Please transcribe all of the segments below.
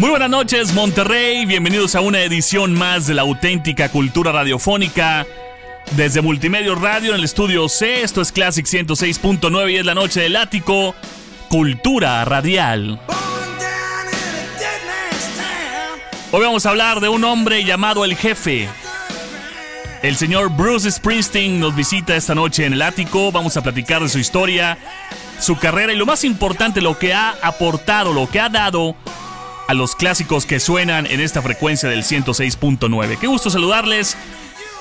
Muy buenas noches Monterrey, bienvenidos a una edición más de la auténtica cultura radiofónica. Desde Multimedia Radio en el estudio C, esto es Classic 106.9 y es la noche del ático, Cultura Radial. Hoy vamos a hablar de un hombre llamado el jefe. El señor Bruce Springsteen nos visita esta noche en el ático, vamos a platicar de su historia, su carrera y lo más importante, lo que ha aportado, lo que ha dado a los clásicos que suenan en esta frecuencia del 106.9. Qué gusto saludarles.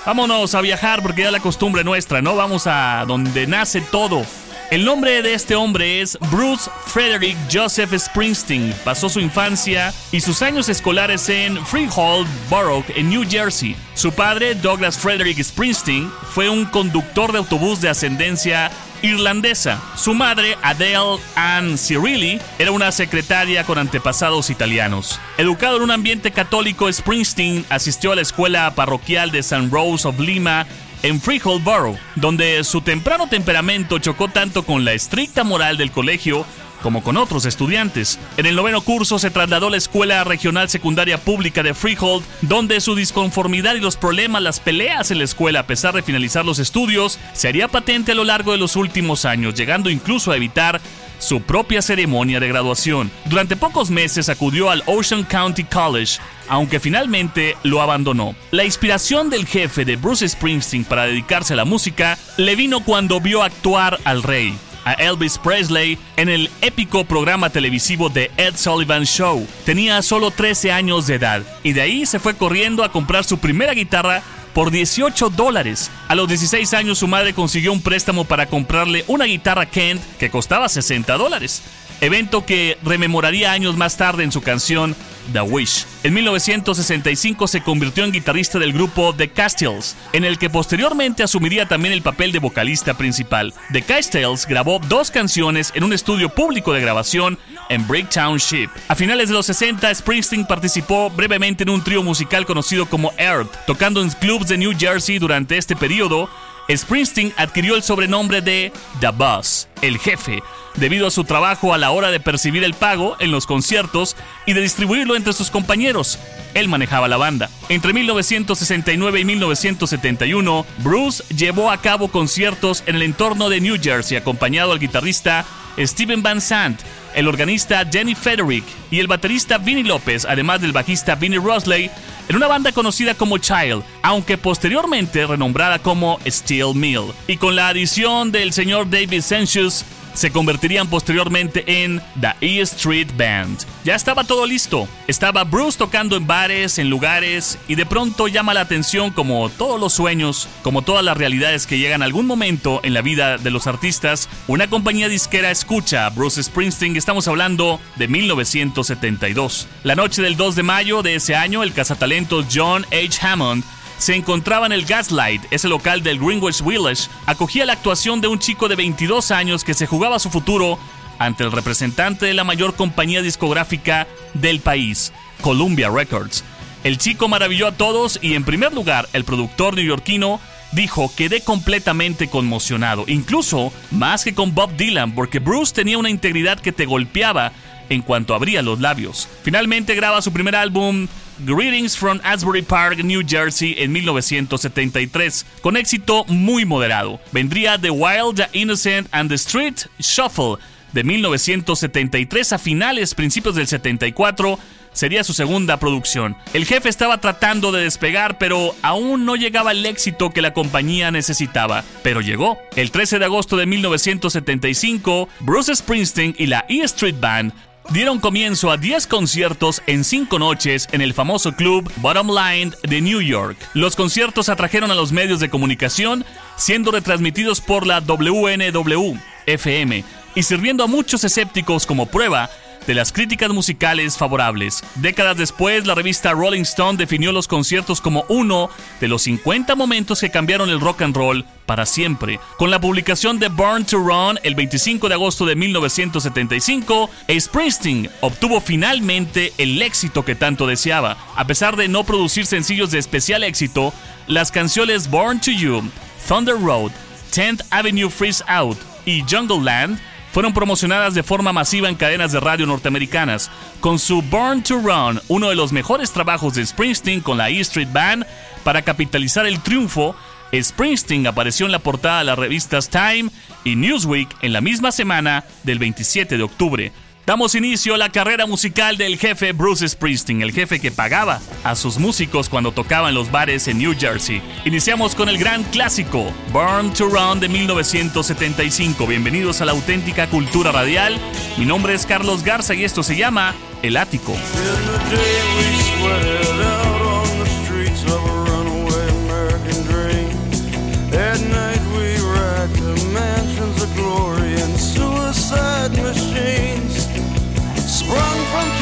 Vámonos a viajar porque ya la costumbre nuestra, ¿no? Vamos a donde nace todo. El nombre de este hombre es Bruce Frederick Joseph Springsteen. Pasó su infancia y sus años escolares en Freehold Borough, en New Jersey. Su padre, Douglas Frederick Springsteen, fue un conductor de autobús de ascendencia irlandesa. Su madre, Adele Ann Cirilli, era una secretaria con antepasados italianos. Educado en un ambiente católico, Springsteen asistió a la escuela parroquial de St. Rose of Lima en Freehold Borough, donde su temprano temperamento chocó tanto con la estricta moral del colegio como con otros estudiantes. En el noveno curso se trasladó a la Escuela Regional Secundaria Pública de Freehold, donde su disconformidad y los problemas, las peleas en la escuela a pesar de finalizar los estudios, se haría patente a lo largo de los últimos años, llegando incluso a evitar su propia ceremonia de graduación. Durante pocos meses acudió al Ocean County College, aunque finalmente lo abandonó. La inspiración del jefe de Bruce Springsteen para dedicarse a la música le vino cuando vio actuar al rey a Elvis Presley en el épico programa televisivo The Ed Sullivan Show. Tenía solo 13 años de edad y de ahí se fue corriendo a comprar su primera guitarra por 18 dólares. A los 16 años su madre consiguió un préstamo para comprarle una guitarra Kent que costaba 60 dólares evento que rememoraría años más tarde en su canción The Wish. En 1965 se convirtió en guitarrista del grupo The Castells, en el que posteriormente asumiría también el papel de vocalista principal. The Castells grabó dos canciones en un estudio público de grabación en Brick Township. A finales de los 60, Springsteen participó brevemente en un trío musical conocido como Earth, tocando en clubs de New Jersey durante este periodo. Springsteen adquirió el sobrenombre de The Boss, el jefe, debido a su trabajo a la hora de percibir el pago en los conciertos y de distribuirlo entre sus compañeros. Él manejaba la banda. Entre 1969 y 1971, Bruce llevó a cabo conciertos en el entorno de New Jersey acompañado al guitarrista Steven Van Sant, el organista Jenny Federick y el baterista Vinnie López, además del bajista Vinnie Rosley, en una banda conocida como Child, aunque posteriormente renombrada como Steel Mill. Y con la adición del señor David Sensius, se convertirían posteriormente en The E Street Band. Ya estaba todo listo. Estaba Bruce tocando en bares, en lugares, y de pronto llama la atención como todos los sueños, como todas las realidades que llegan a algún momento en la vida de los artistas, una compañía disquera escucha a Bruce Springsteen, estamos hablando de 1972. La noche del 2 de mayo de ese año, el cazatalentos John H. Hammond se encontraba en el Gaslight, ese local del Greenwich Village, acogía la actuación de un chico de 22 años que se jugaba su futuro ante el representante de la mayor compañía discográfica del país, Columbia Records. El chico maravilló a todos y en primer lugar el productor neoyorquino dijo quedé completamente conmocionado, incluso más que con Bob Dylan, porque Bruce tenía una integridad que te golpeaba en cuanto abría los labios. Finalmente graba su primer álbum, Greetings from Asbury Park, New Jersey, en 1973, con éxito muy moderado. Vendría The Wild, The Innocent and The Street Shuffle de 1973 a finales, principios del 74, sería su segunda producción. El jefe estaba tratando de despegar, pero aún no llegaba el éxito que la compañía necesitaba. Pero llegó. El 13 de agosto de 1975, Bruce Springsteen y la E Street Band dieron comienzo a 10 conciertos en 5 noches en el famoso club Bottom Line de New York. Los conciertos atrajeron a los medios de comunicación, siendo retransmitidos por la WNW FM y sirviendo a muchos escépticos como prueba de las críticas musicales favorables. Décadas después, la revista Rolling Stone definió los conciertos como uno de los 50 momentos que cambiaron el rock and roll para siempre. Con la publicación de Born to Run el 25 de agosto de 1975, Springsteen obtuvo finalmente el éxito que tanto deseaba. A pesar de no producir sencillos de especial éxito, las canciones Born to You, Thunder Road, 10th Avenue Freeze Out y Jungle Land fueron promocionadas de forma masiva en cadenas de radio norteamericanas. Con su Born to Run, uno de los mejores trabajos de Springsteen con la E Street Band, para capitalizar el triunfo, Springsteen apareció en la portada de las revistas Time y Newsweek en la misma semana del 27 de octubre. Damos inicio a la carrera musical del jefe Bruce Springsteen, el jefe que pagaba a sus músicos cuando tocaban los bares en New Jersey. Iniciamos con el gran clásico, Born to Run de 1975. Bienvenidos a la auténtica cultura radial. Mi nombre es Carlos Garza y esto se llama El Ático. Run from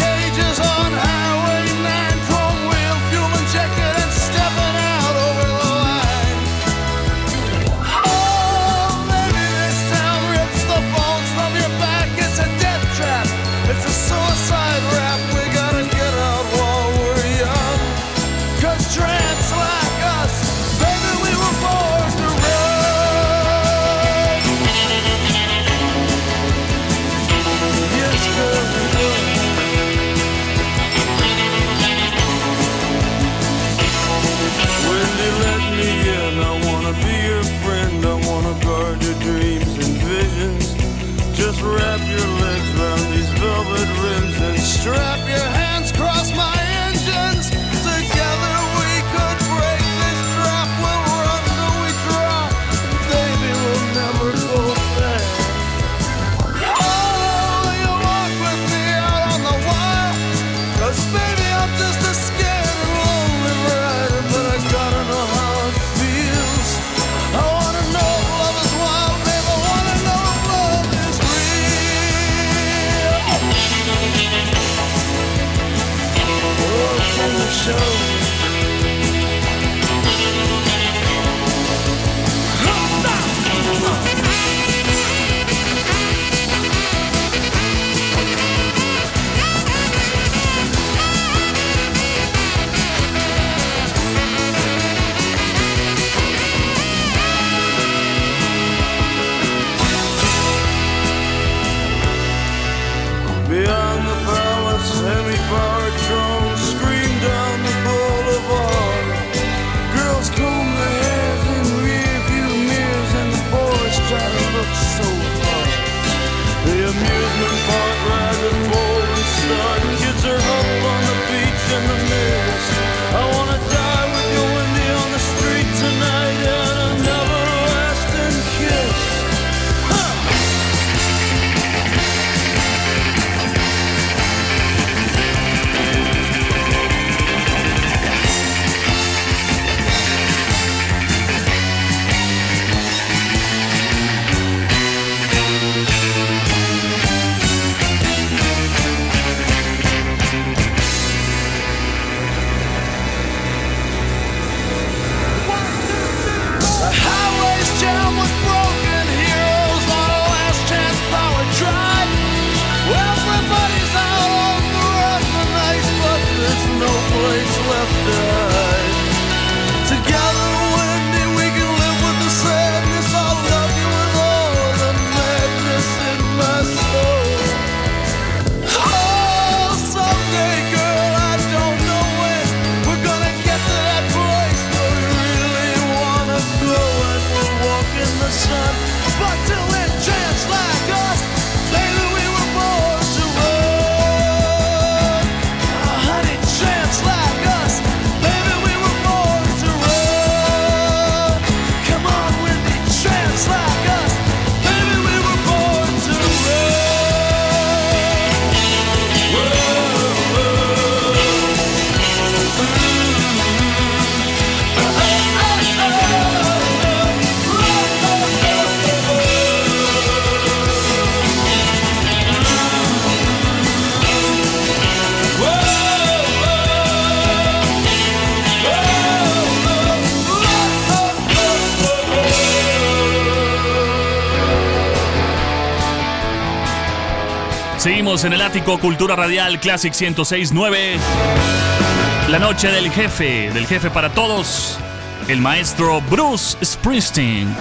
en el ático Cultura Radial Classic 1069. La noche del jefe, del jefe para todos, el maestro Bruce Springsteen.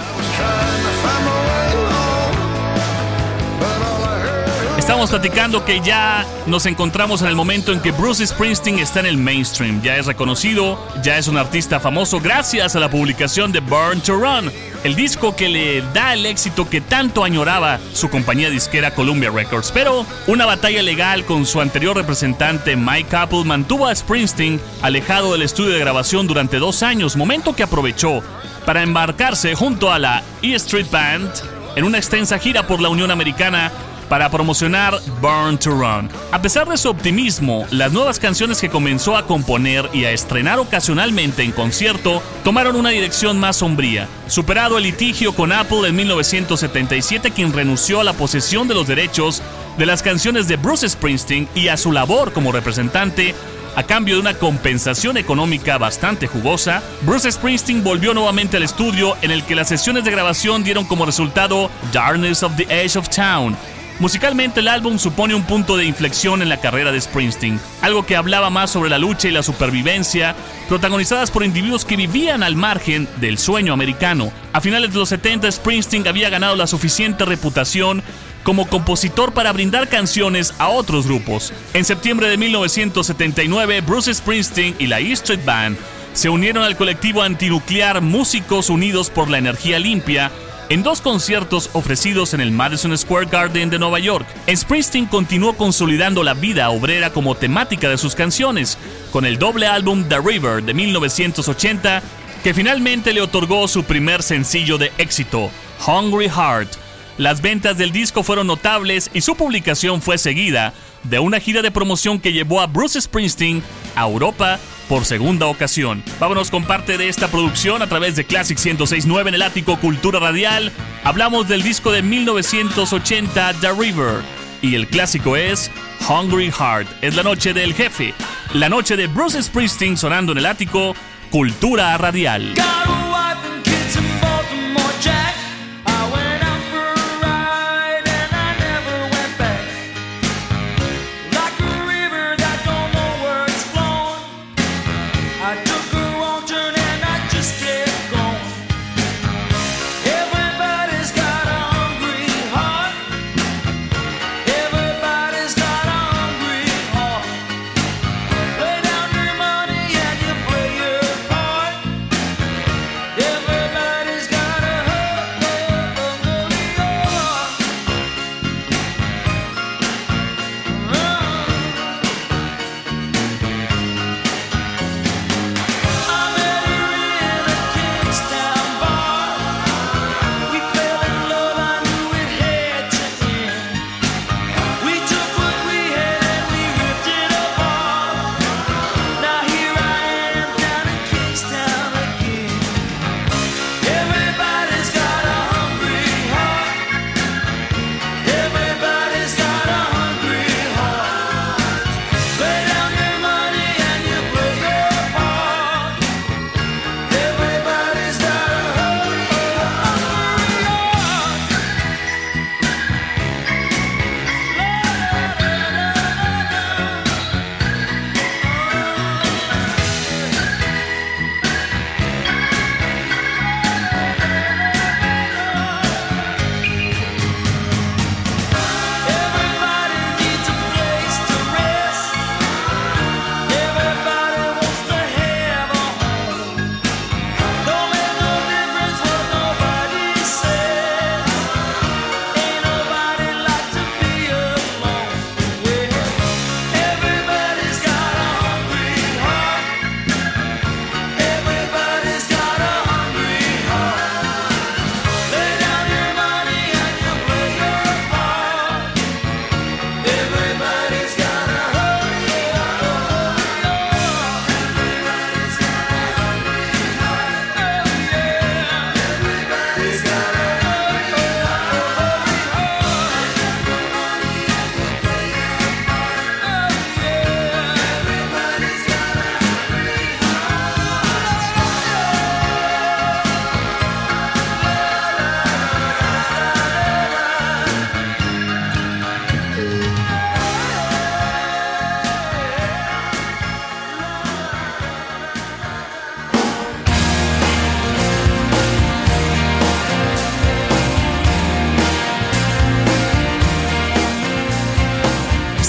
Estamos platicando que ya nos encontramos en el momento en que Bruce Springsteen está en el mainstream, ya es reconocido, ya es un artista famoso gracias a la publicación de Burn to Run, el disco que le da el éxito que tanto añoraba su compañía disquera Columbia Records. Pero una batalla legal con su anterior representante Mike Apple mantuvo a Springsteen alejado del estudio de grabación durante dos años, momento que aprovechó para embarcarse junto a la E Street Band en una extensa gira por la Unión Americana para promocionar Burn to Run. A pesar de su optimismo, las nuevas canciones que comenzó a componer y a estrenar ocasionalmente en concierto tomaron una dirección más sombría. Superado el litigio con Apple en 1977, quien renunció a la posesión de los derechos de las canciones de Bruce Springsteen y a su labor como representante, a cambio de una compensación económica bastante jugosa, Bruce Springsteen volvió nuevamente al estudio en el que las sesiones de grabación dieron como resultado Darkness of the Edge of Town, Musicalmente el álbum supone un punto de inflexión en la carrera de Springsteen, algo que hablaba más sobre la lucha y la supervivencia, protagonizadas por individuos que vivían al margen del sueño americano. A finales de los 70 Springsteen había ganado la suficiente reputación como compositor para brindar canciones a otros grupos. En septiembre de 1979, Bruce Springsteen y la E Street Band se unieron al colectivo antinuclear Músicos Unidos por la Energía Limpia en dos conciertos ofrecidos en el Madison Square Garden de Nueva York, Springsteen continuó consolidando la vida obrera como temática de sus canciones, con el doble álbum The River de 1980, que finalmente le otorgó su primer sencillo de éxito, Hungry Heart. Las ventas del disco fueron notables y su publicación fue seguida de una gira de promoción que llevó a Bruce Springsteen a Europa por segunda ocasión. Vámonos con parte de esta producción a través de Classic 1069 en el ático Cultura Radial. Hablamos del disco de 1980 The River y el clásico es Hungry Heart. Es la noche del jefe, la noche de Bruce Springsteen sonando en el ático Cultura Radial.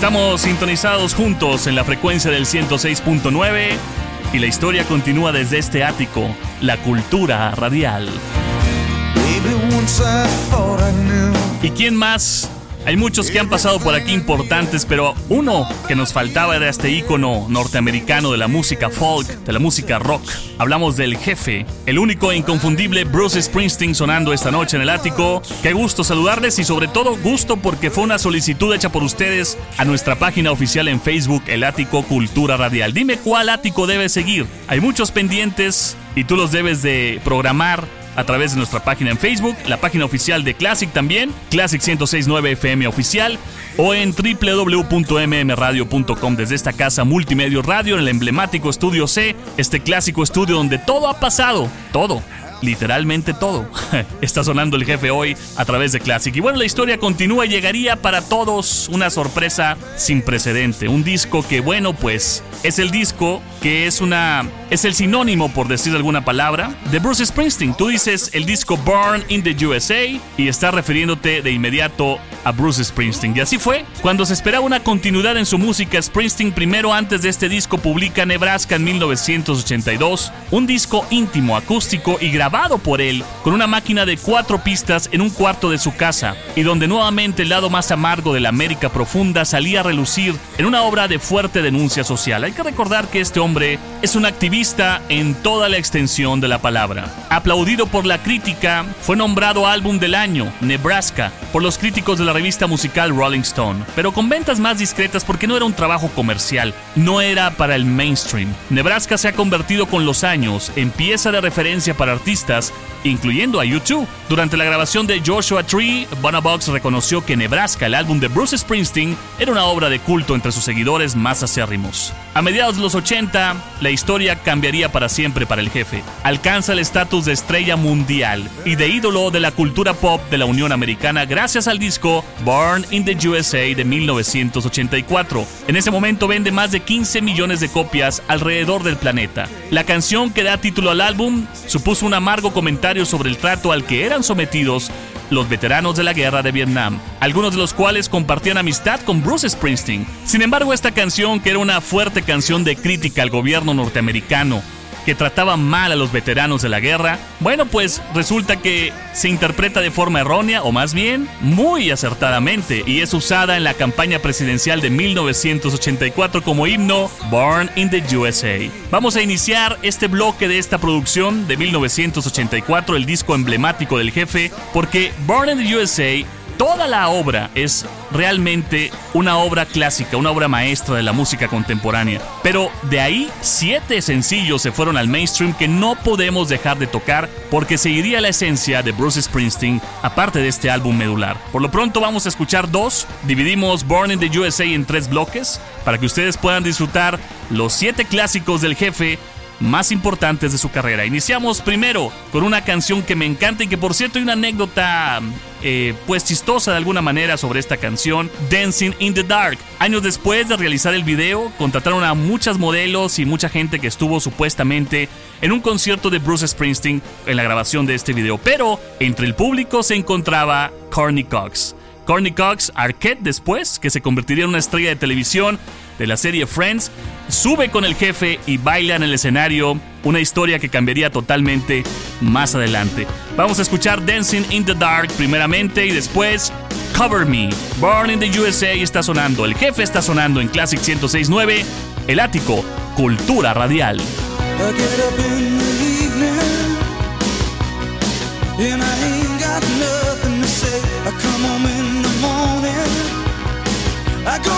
Estamos sintonizados juntos en la frecuencia del 106.9 y la historia continúa desde este ático, la cultura radial. ¿Y quién más hay muchos que han pasado por aquí importantes, pero uno que nos faltaba era este ícono norteamericano de la música folk, de la música rock. Hablamos del jefe, el único e inconfundible Bruce Springsteen sonando esta noche en el ático. Qué gusto saludarles y sobre todo gusto porque fue una solicitud hecha por ustedes a nuestra página oficial en Facebook, El Ático Cultura Radial. Dime cuál ático debes seguir. Hay muchos pendientes y tú los debes de programar a través de nuestra página en Facebook, la página oficial de Classic también, Classic 1069 FM oficial, o en www.mmradio.com desde esta casa Multimedia Radio en el emblemático Estudio C, este clásico estudio donde todo ha pasado, todo literalmente todo. Está sonando el jefe hoy a través de Classic. Y bueno, la historia continúa y llegaría para todos una sorpresa sin precedente. Un disco que, bueno, pues es el disco que es una es el sinónimo por decir alguna palabra de Bruce Springsteen. Tú dices el disco Born in the USA y estás refiriéndote de inmediato a Bruce Springsteen. Y así fue. Cuando se esperaba una continuidad en su música, Springsteen primero antes de este disco publica Nebraska en 1982, un disco íntimo, acústico y grabado por él con una máquina de cuatro pistas en un cuarto de su casa y donde nuevamente el lado más amargo de la América profunda salía a relucir en una obra de fuerte denuncia social. Hay que recordar que este hombre es un activista en toda la extensión de la palabra. Aplaudido por la crítica, fue nombrado álbum del año, Nebraska, por los críticos de la revista musical Rolling Stone, pero con ventas más discretas porque no era un trabajo comercial, no era para el mainstream. Nebraska se ha convertido con los años en pieza de referencia para artistas, incluyendo a YouTube. Durante la grabación de Joshua Tree, Bonabox reconoció que Nebraska, el álbum de Bruce Springsteen, era una obra de culto entre sus seguidores más acérrimos. A mediados de los 80, la historia cambiaría para siempre para el jefe. Alcanza el estatus de estrella mundial y de ídolo de la cultura pop de la Unión Americana gracias al disco Born in the USA de 1984. En ese momento vende más de 15 millones de copias alrededor del planeta. La canción que da título al álbum supuso un amargo comentario sobre el trato al que eran sometidos los veteranos de la guerra de Vietnam, algunos de los cuales compartían amistad con Bruce Springsteen. Sin embargo, esta canción, que era una fuerte canción de crítica al gobierno norteamericano, que trataba mal a los veteranos de la guerra, bueno, pues resulta que se interpreta de forma errónea, o más bien, muy acertadamente, y es usada en la campaña presidencial de 1984 como himno Born in the USA. Vamos a iniciar este bloque de esta producción de 1984, el disco emblemático del jefe, porque Born in the USA toda la obra es realmente una obra clásica, una obra maestra de la música contemporánea. Pero de ahí, siete sencillos se fueron al mainstream que no podemos dejar de tocar porque seguiría la esencia de Bruce Springsteen, aparte de este álbum medular. Por lo pronto vamos a escuchar dos. Dividimos Born in the USA en tres bloques para que ustedes puedan disfrutar los siete clásicos del jefe más importantes de su carrera. Iniciamos primero con una canción que me encanta y que por cierto hay una anécdota eh, pues chistosa de alguna manera sobre esta canción, Dancing in the Dark. Años después de realizar el video, contrataron a muchas modelos y mucha gente que estuvo supuestamente en un concierto de Bruce Springsteen en la grabación de este video, pero entre el público se encontraba Courtney Cox. Courtney Cox, Arquette después, que se convertiría en una estrella de televisión de la serie Friends, sube con el jefe y baila en el escenario, una historia que cambiaría totalmente más adelante. Vamos a escuchar Dancing in the Dark primeramente y después Cover Me. Born in the USA está sonando, el jefe está sonando en Classic 1069, el ático, cultura radial. To bed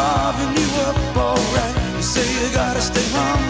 carving you up alright. You say you gotta stay humble.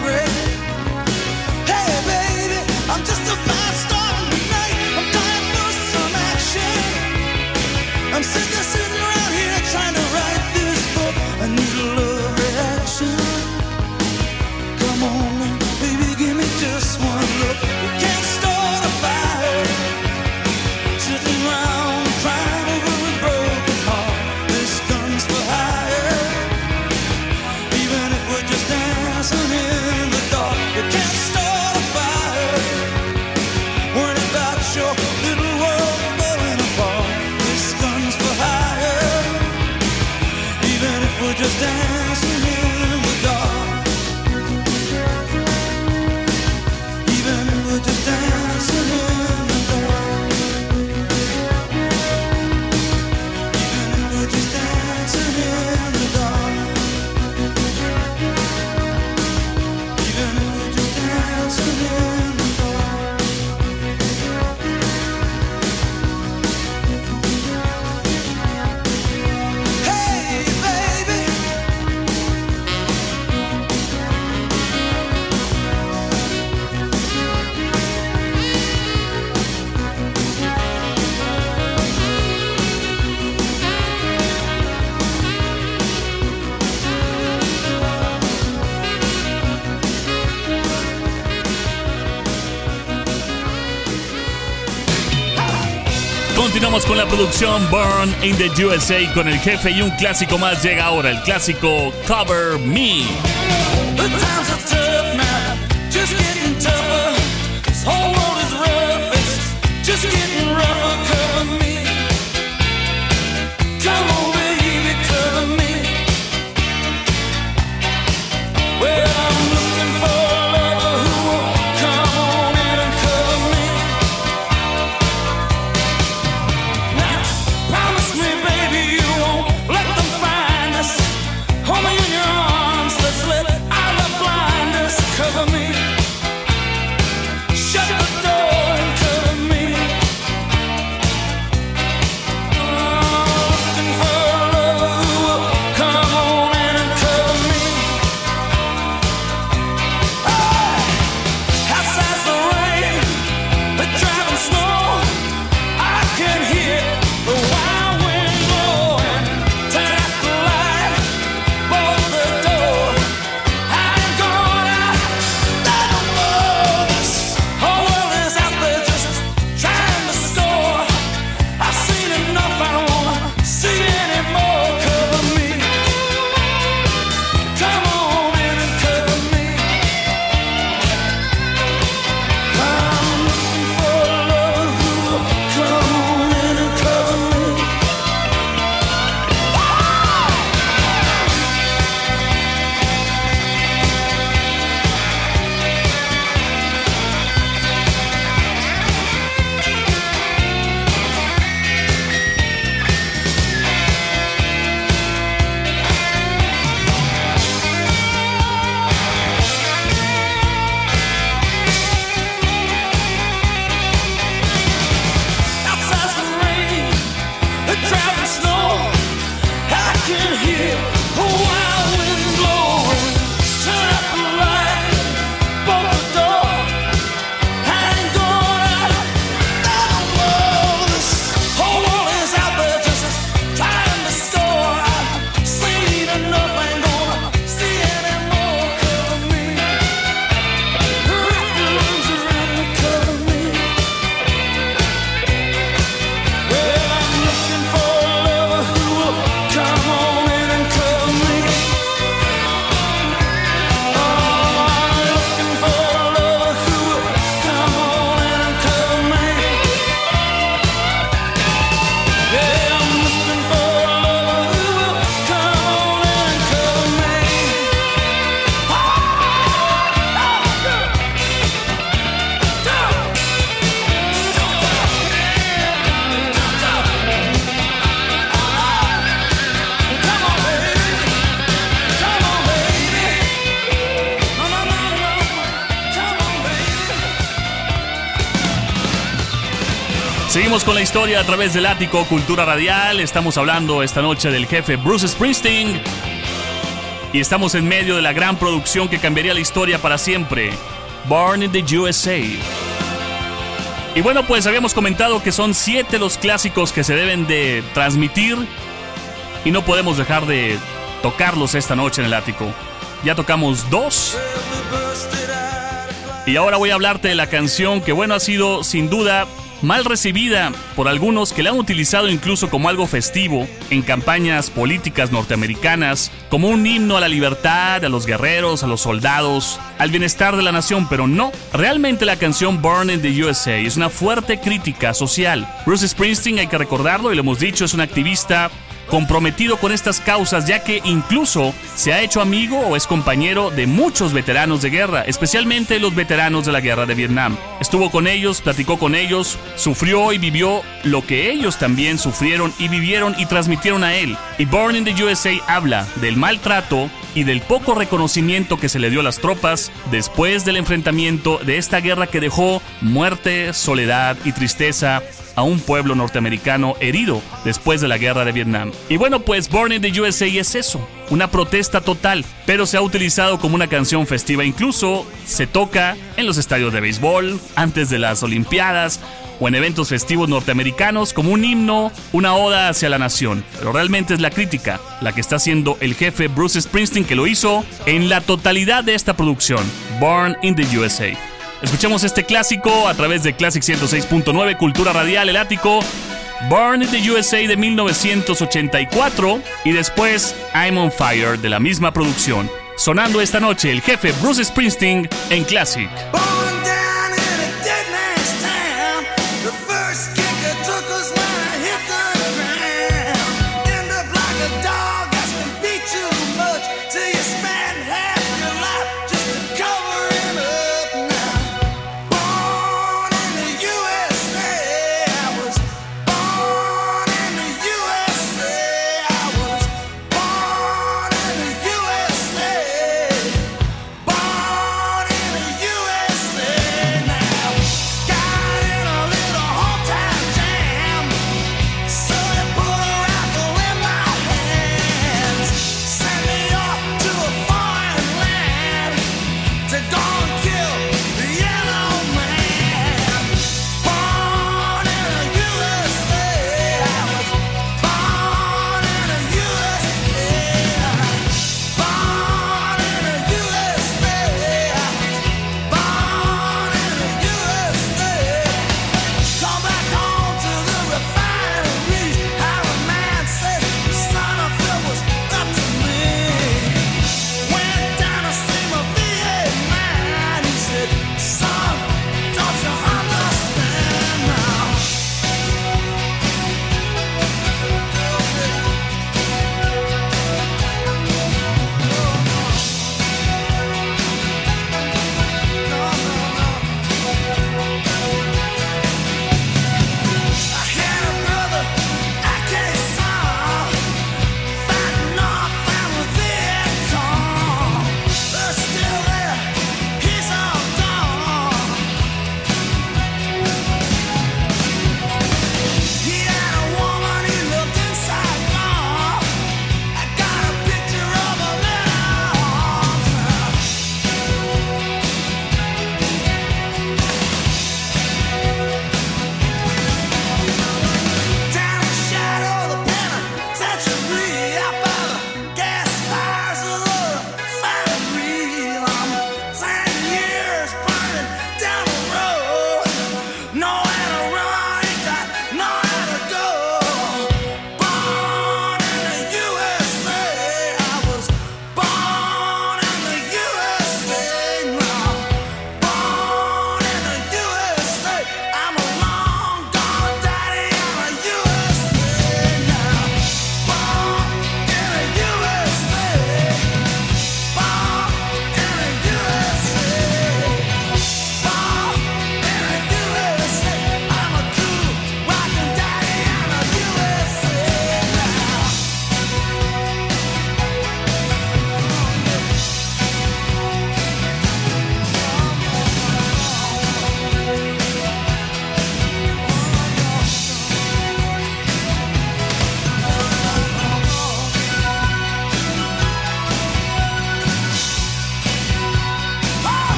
Continuamos con la producción Burn in the USA con el jefe y un clásico más llega ahora, el clásico Cover Me. Con la historia a través del ático Cultura Radial. Estamos hablando esta noche del jefe Bruce Springsteen. Y estamos en medio de la gran producción que cambiaría la historia para siempre. Born in the USA. Y bueno, pues habíamos comentado que son siete los clásicos que se deben de transmitir. Y no podemos dejar de tocarlos esta noche en el ático. Ya tocamos dos. Y ahora voy a hablarte de la canción que bueno ha sido sin duda mal recibida por algunos que la han utilizado incluso como algo festivo en campañas políticas norteamericanas, como un himno a la libertad, a los guerreros, a los soldados, al bienestar de la nación, pero no, realmente la canción Born in the USA es una fuerte crítica social. Bruce Springsteen, hay que recordarlo y lo hemos dicho, es un activista comprometido con estas causas ya que incluso se ha hecho amigo o es compañero de muchos veteranos de guerra, especialmente los veteranos de la guerra de Vietnam. Estuvo con ellos, platicó con ellos, sufrió y vivió lo que ellos también sufrieron y vivieron y transmitieron a él. Y Born in the USA habla del maltrato y del poco reconocimiento que se le dio a las tropas después del enfrentamiento de esta guerra que dejó muerte, soledad y tristeza a un pueblo norteamericano herido después de la guerra de Vietnam. Y bueno, pues Born in the USA es eso, una protesta total, pero se ha utilizado como una canción festiva, incluso se toca en los estadios de béisbol, antes de las Olimpiadas o en eventos festivos norteamericanos como un himno, una oda hacia la nación. Pero realmente es la crítica la que está haciendo el jefe Bruce Springsteen que lo hizo en la totalidad de esta producción, Born in the USA. Escuchemos este clásico a través de Classic 106.9 Cultura Radial El Ático. Born in the USA de 1984 y después I'm on Fire de la misma producción. Sonando esta noche el jefe Bruce Springsteen en Classic.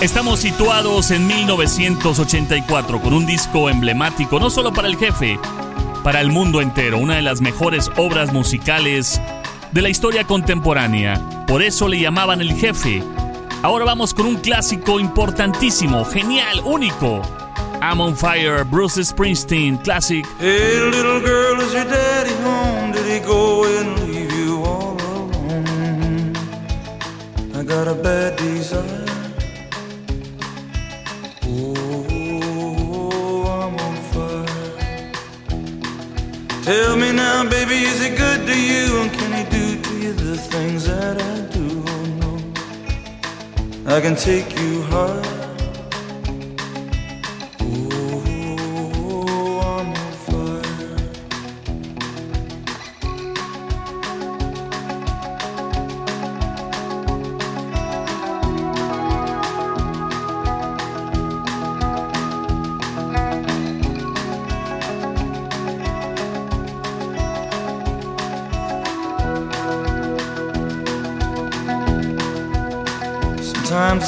Estamos situados en 1984 con un disco emblemático no solo para el jefe, para el mundo entero, una de las mejores obras musicales de la historia contemporánea. Por eso le llamaban el jefe. Ahora vamos con un clásico importantísimo, genial, único. I'm on fire, Bruce Springsteen, classic. Hey, little girl, is your daddy home? Did he go and leave you all alone? I got a bad desire. Tell me now, baby, is it good to you? And can he do to you the things that I do? Oh no, I can take you high.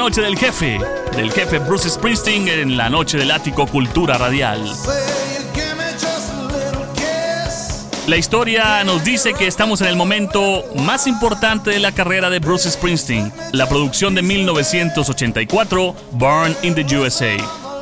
noche del jefe, del jefe Bruce Springsteen en la noche del ático Cultura Radial. La historia nos dice que estamos en el momento más importante de la carrera de Bruce Springsteen, la producción de 1984, Born in the USA.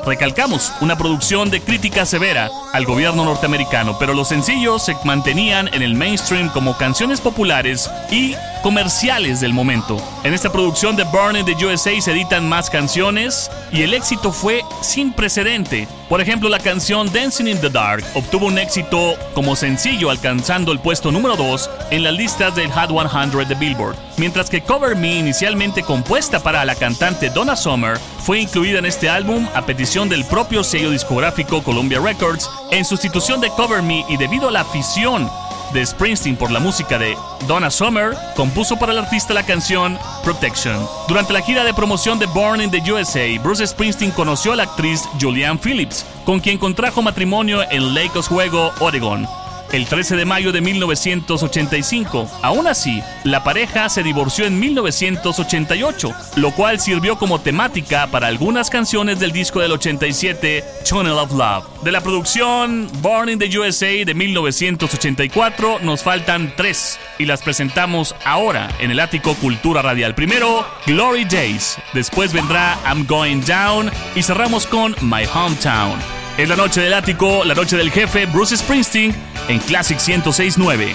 Recalcamos, una producción de crítica severa al gobierno norteamericano, pero los sencillos se mantenían en el mainstream como canciones populares y comerciales del momento. En esta producción de Born in the USA se editan más canciones y el éxito fue sin precedente. Por ejemplo, la canción Dancing in the Dark obtuvo un éxito como sencillo alcanzando el puesto número 2 en las listas del Hot 100 de Billboard, mientras que Cover Me, inicialmente compuesta para la cantante Donna Summer, fue incluida en este álbum a petición del propio sello discográfico Columbia Records en sustitución de Cover Me y debido a la afición de Springsteen por la música de Donna Summer, compuso para el artista la canción Protection. Durante la gira de promoción de Born in the USA, Bruce Springsteen conoció a la actriz Julianne Phillips, con quien contrajo matrimonio en Lake Oswego, Oregon el 13 de mayo de 1985. Aún así, la pareja se divorció en 1988, lo cual sirvió como temática para algunas canciones del disco del 87, Channel of Love. De la producción Born in the USA de 1984 nos faltan tres y las presentamos ahora en el ático Cultura Radial. Primero, Glory Days, después vendrá I'm Going Down y cerramos con My Hometown. Es la noche del ático, la noche del jefe Bruce Springsteen en Classic 1069.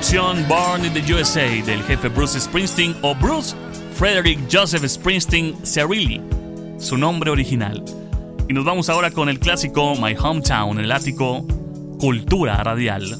Born in the USA del jefe Bruce Springsteen o Bruce Frederick Joseph Springsteen Cirilli, su nombre original. Y nos vamos ahora con el clásico My Hometown, el ático Cultura Radial.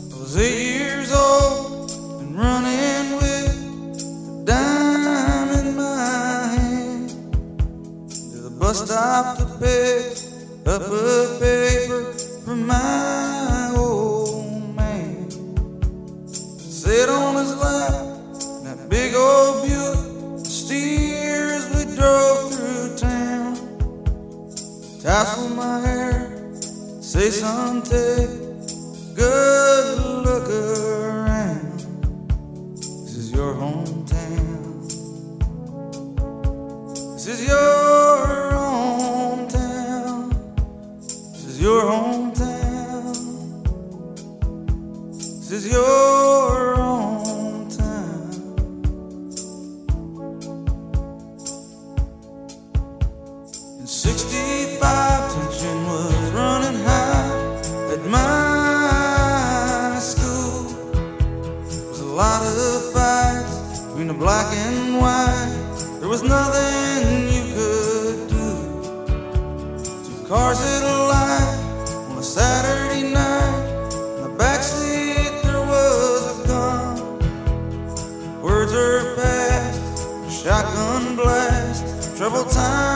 Shotgun blast, trouble time.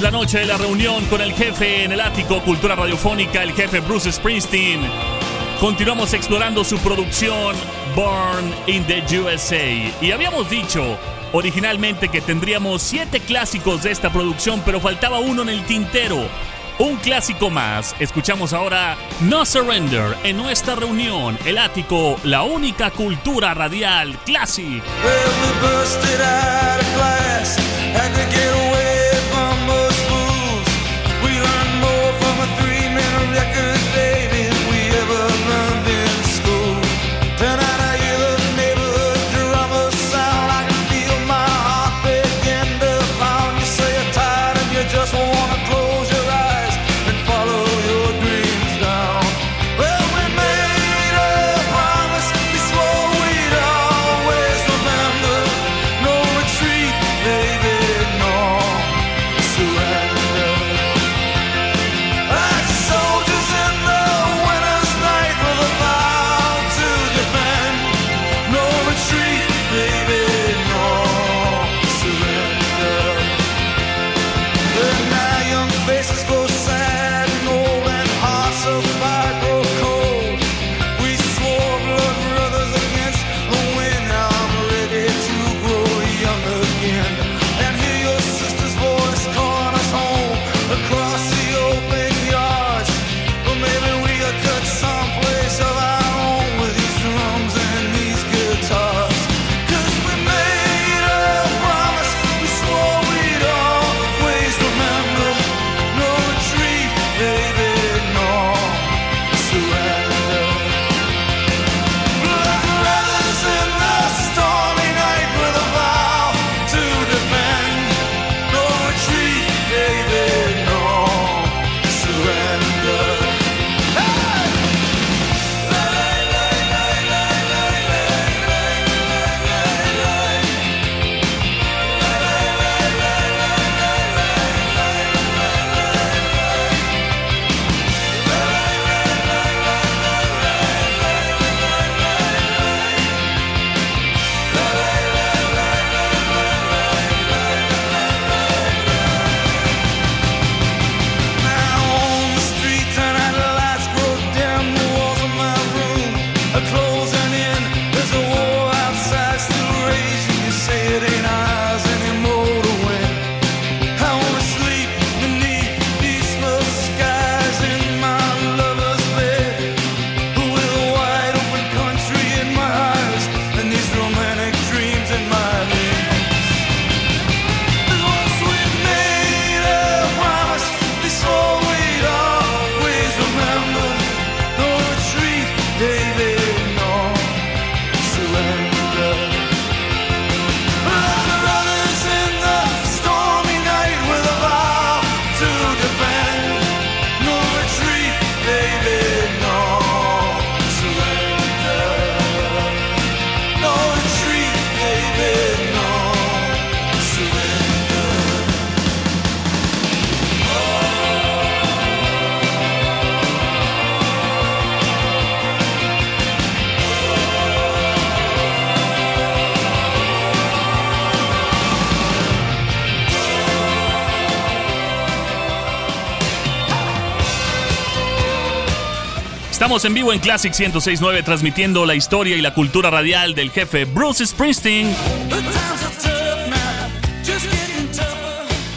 la noche de la reunión con el jefe en el ático Cultura Radiofónica, el jefe Bruce Springsteen. Continuamos explorando su producción Born in the USA. Y habíamos dicho originalmente que tendríamos siete clásicos de esta producción, pero faltaba uno en el tintero. Un clásico más. Escuchamos ahora No Surrender en nuestra reunión, el ático, la única cultura radial classic. Well, Estamos en vivo en Classic 1069 transmitiendo la historia y la cultura radial del jefe Bruce Springsteen.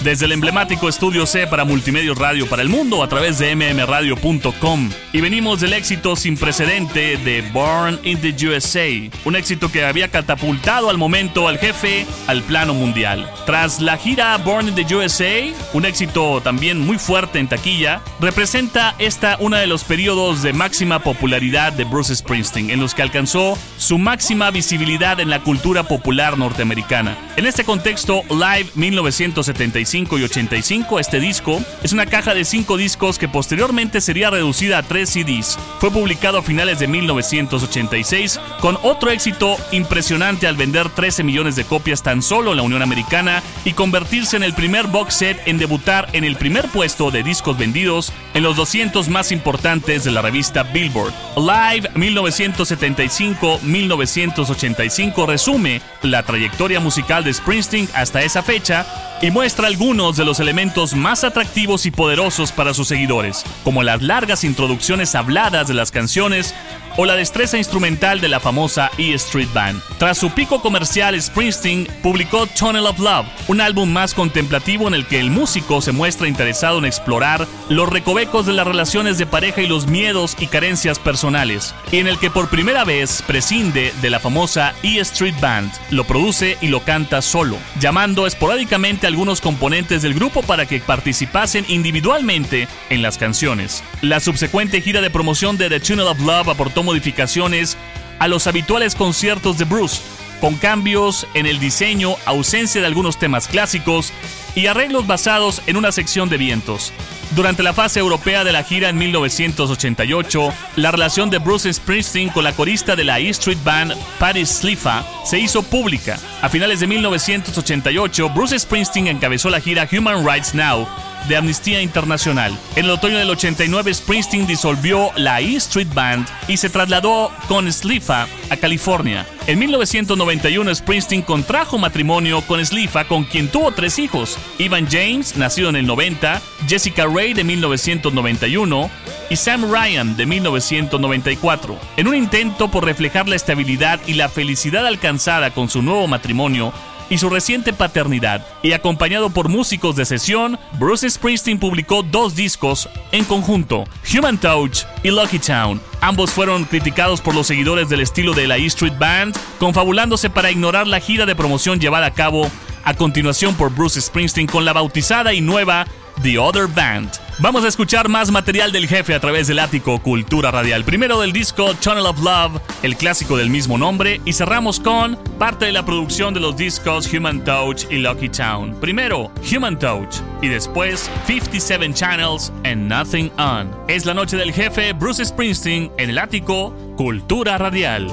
Desde el emblemático estudio C para Multimedios Radio para el Mundo a través de mmradio.com. Y venimos del éxito sin precedente de Born in the USA, un éxito que había catapultado al momento al jefe al plano mundial. Tras la gira Born in the USA, un éxito también muy fuerte en taquilla, representa esta uno de los periodos de máxima popularidad de Bruce Springsteen, en los que alcanzó su máxima visibilidad en la cultura popular norteamericana. En este contexto, Live 1975 y 85, este disco es una caja de cinco discos que posteriormente sería reducida a tres CDs. Fue publicado a finales de 1986 con otro éxito impresionante al vender 13 millones de copias tan solo en la Unión Americana y convertirse en el primer box set en debutar en el primer puesto de discos vendidos en los 200 más importantes de la revista Billboard. Live 1975-1985 resume la trayectoria musical de Springsteen hasta esa fecha y muestra algunos de los elementos más atractivos y poderosos para sus seguidores, como las largas introducciones habladas de las canciones o la destreza instrumental de la famosa E Street Band. Tras su pico comercial, Springsteen publicó Tunnel of Love, un álbum más contemplativo en el que el músico se muestra interesado en explorar los recovecos de las relaciones de pareja y los miedos y carencias personales, y en el que por primera vez prescinde de la famosa E Street Band, lo produce y lo canta solo, llamando esporádicamente algunos componentes del grupo para que participasen individualmente en las canciones. La subsecuente gira de promoción de The Tunnel of Love aportó modificaciones a los habituales conciertos de Bruce, con cambios en el diseño, ausencia de algunos temas clásicos y arreglos basados en una sección de vientos. Durante la fase europea de la gira en 1988, la relación de Bruce Springsteen con la corista de la E Street Band, Patty Slifa, se hizo pública. A finales de 1988, Bruce Springsteen encabezó la gira Human Rights Now de Amnistía Internacional. En el otoño del 89, Springsteen disolvió la E Street Band y se trasladó con Slifa a California. En 1991, Springsteen contrajo matrimonio con Slifa, con quien tuvo tres hijos: Ivan James, nacido en el 90, Jessica Ray, de 1991, y Sam Ryan, de 1994. En un intento por reflejar la estabilidad y la felicidad alcanzada con su nuevo matrimonio, y su reciente paternidad, y acompañado por músicos de sesión, Bruce Springsteen publicó dos discos en conjunto, Human Touch y Lucky Town. Ambos fueron criticados por los seguidores del estilo de la E Street Band, confabulándose para ignorar la gira de promoción llevada a cabo a continuación por Bruce Springsteen con la bautizada y nueva The Other Band. Vamos a escuchar más material del jefe a través del ático Cultura Radial. Primero del disco Tunnel of Love, el clásico del mismo nombre, y cerramos con parte de la producción de los discos Human Touch y Lucky Town. Primero Human Touch y después 57 Channels and Nothing On. Es la noche del jefe Bruce Springsteen en el ático Cultura Radial.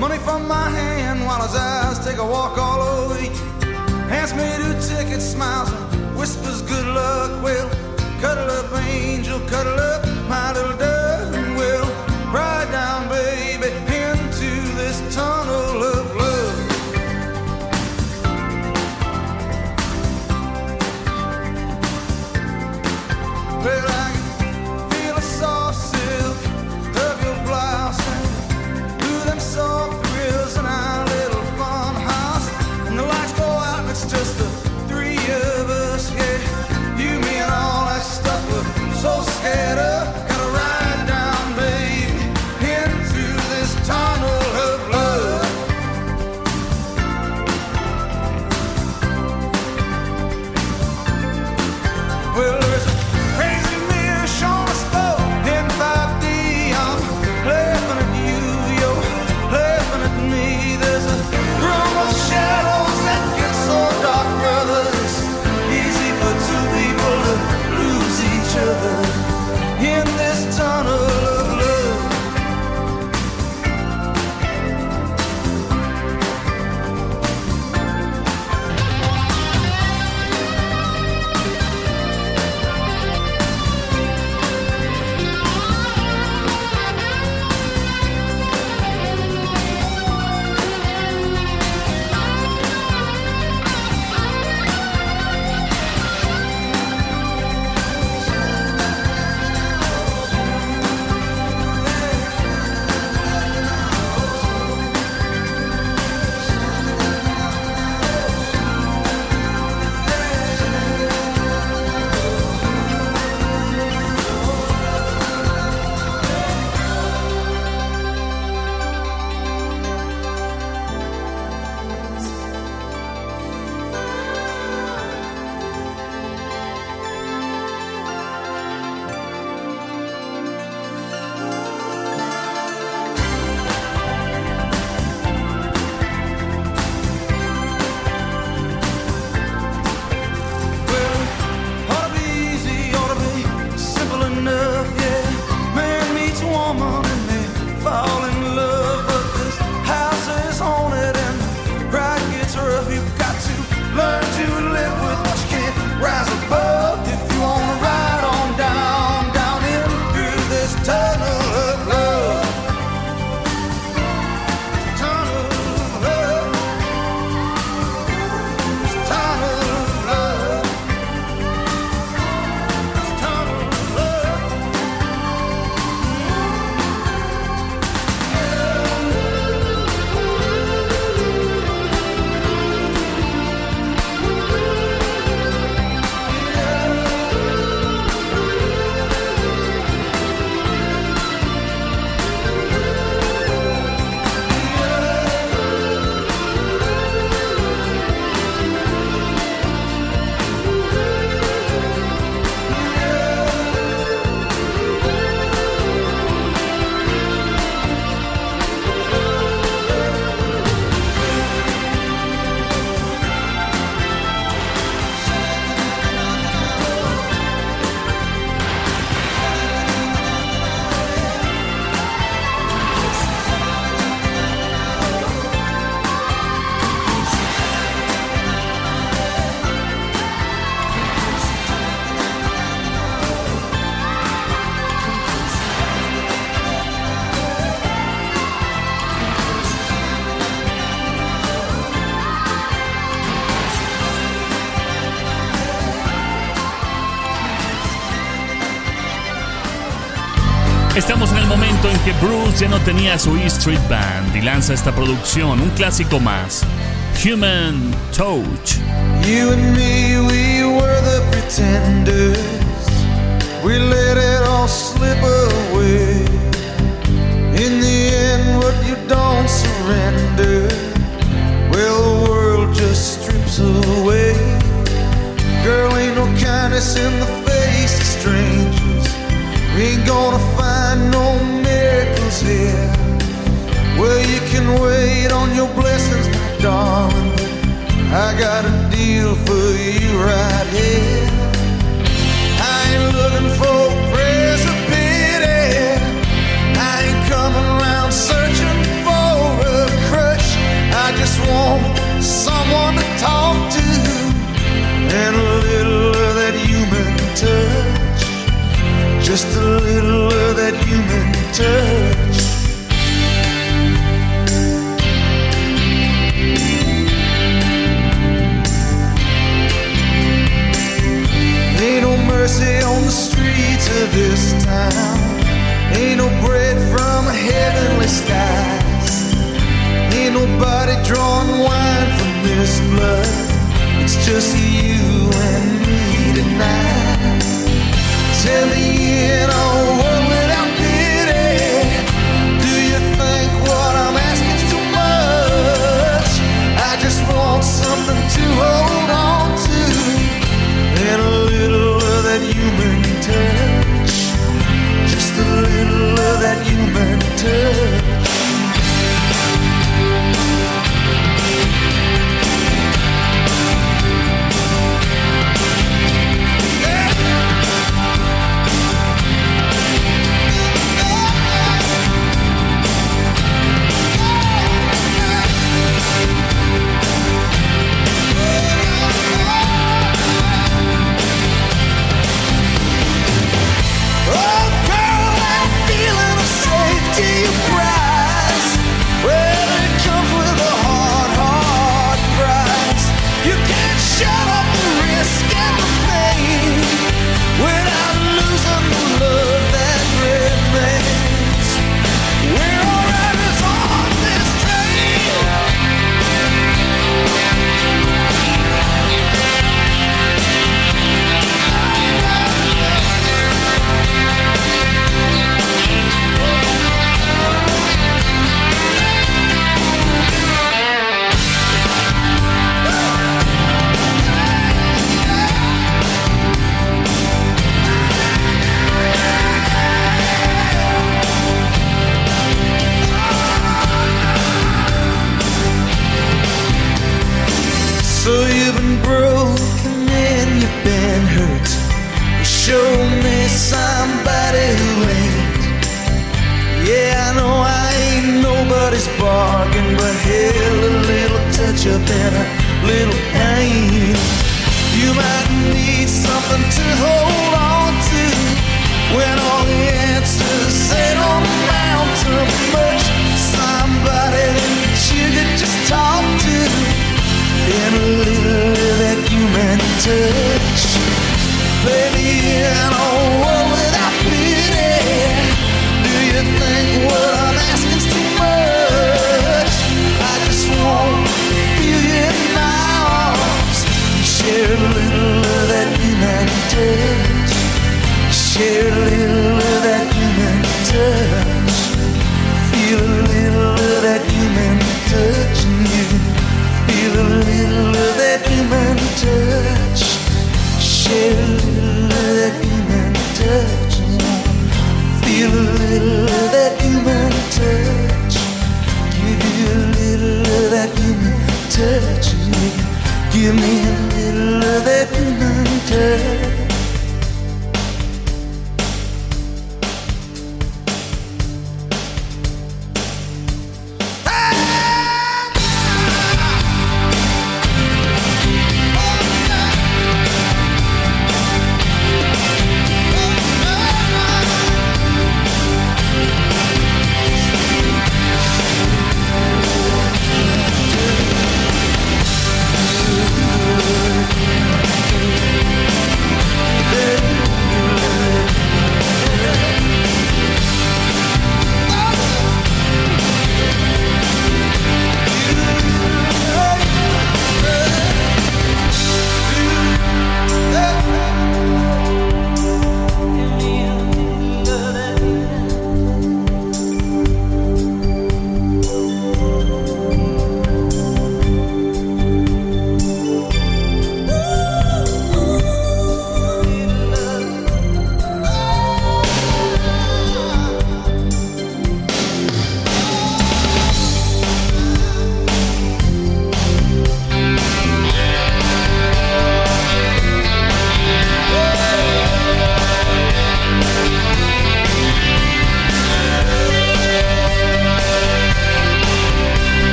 Money from my hand while his eyes take a walk all over me. Hands me two tickets, smiles and whispers good luck. Well, cuddle up, angel, cuddle up, my little dove, Bruce ya no tenía su E Street Band y lanza esta producción, un clásico más, Human Touch. You and me, we were the pretenders. We let it all slip away. In the end, what you don't surrender, well, the world just strips away. Girl, ain't no kindness in the face of strangers. We ain't gonna can wait on your blessings, my darling. I got a deal for you right here. I ain't looking for prayers of pity. I ain't coming around searching for a crush. I just want someone to talk to and a little of that human touch. Just a little of that human touch. Heavenly skies. Ain't nobody drawing wine from this blood. It's just you and me tonight. Tell me in a human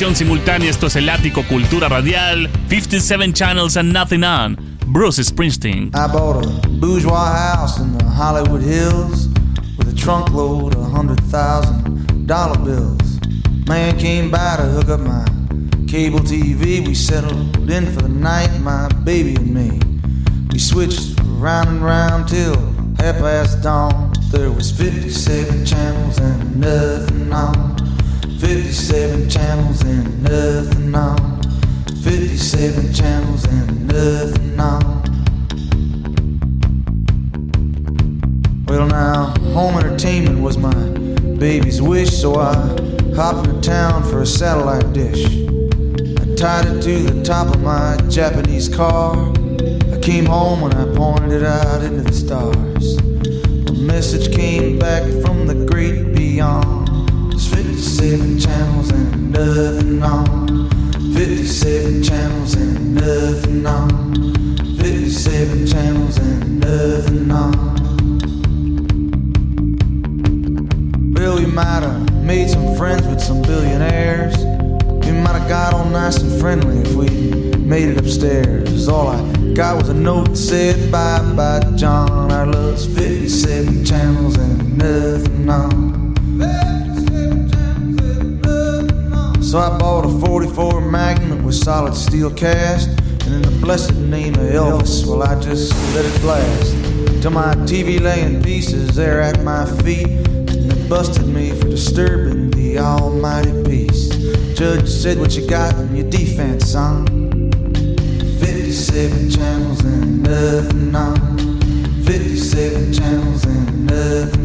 transmisión simultánea, esto es el ático Cultura Radial, 57 Channels and Nothing On, Bruce Springsteen. I bought a bourgeois house in the Hollywood Hills with a trunk load of hundred thousand dollar bills. Man came by to hook up my cable TV. We settled in for the night, my baby and me. We switched round and round till half past dawn. There was 57 channels and nothing on. 57 channels and nothing on. 57 channels and nothing on. Well, now, home entertainment was my baby's wish, so I hopped into town for a satellite dish. I tied it to the top of my Japanese car. I came home and I pointed it out into the stars. A message came back from the great beyond. There's 57 channels and nothing on. 57 channels and nothing on. 57 channels and nothing on. Well, we might have made some friends with some billionaires. We might have got all nice and friendly if we made it upstairs. All I got was a note that said, Bye bye, John. Our love's 57 channels and nothing on. So I bought a 44 Magnum with solid steel cast. And in the blessed name of Elvis, well, I just let it blast. Till my TV lay in pieces there at my feet. And they busted me for disturbing the almighty peace. Judge said, What you got in your defense, son? 57 channels and nothing on. 57 channels and nothing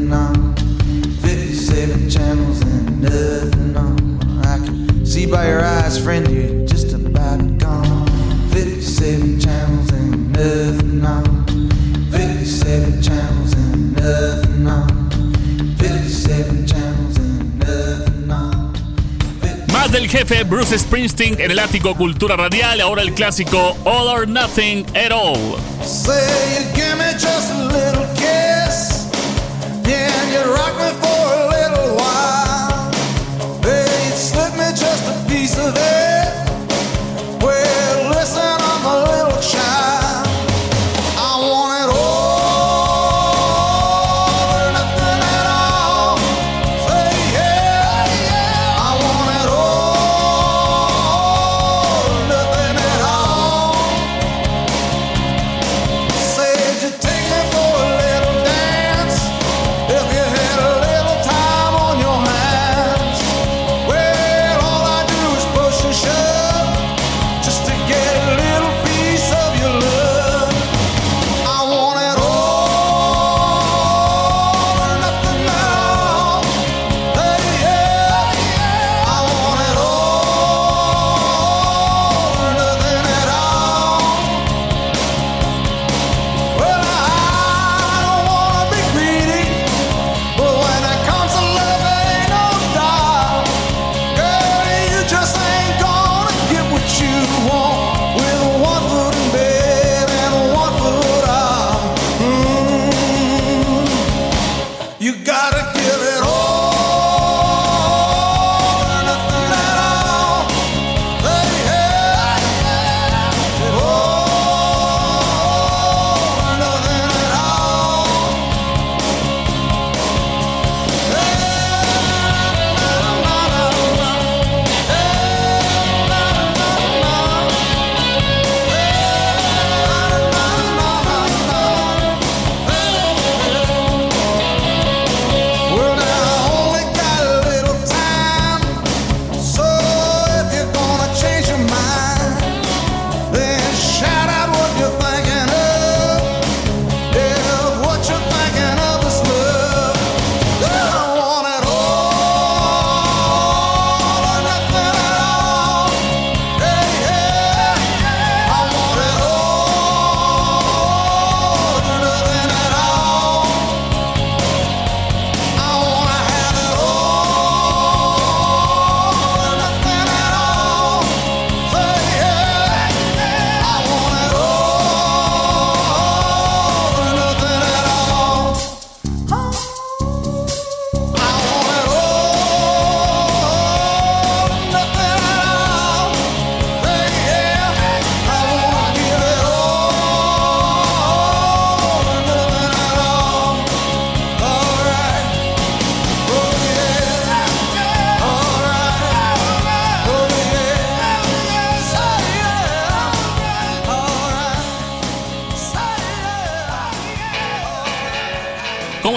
eyes, friend, you're just about gone. 57 channels and nothing on. 57 channels and nothing on. 57 channels and nothing on. Más del jefe Bruce Springsteen en el ático Cultura Radial, ahora el clásico All or Nothing at All. Say you give me just a little kiss, yeah, you rock me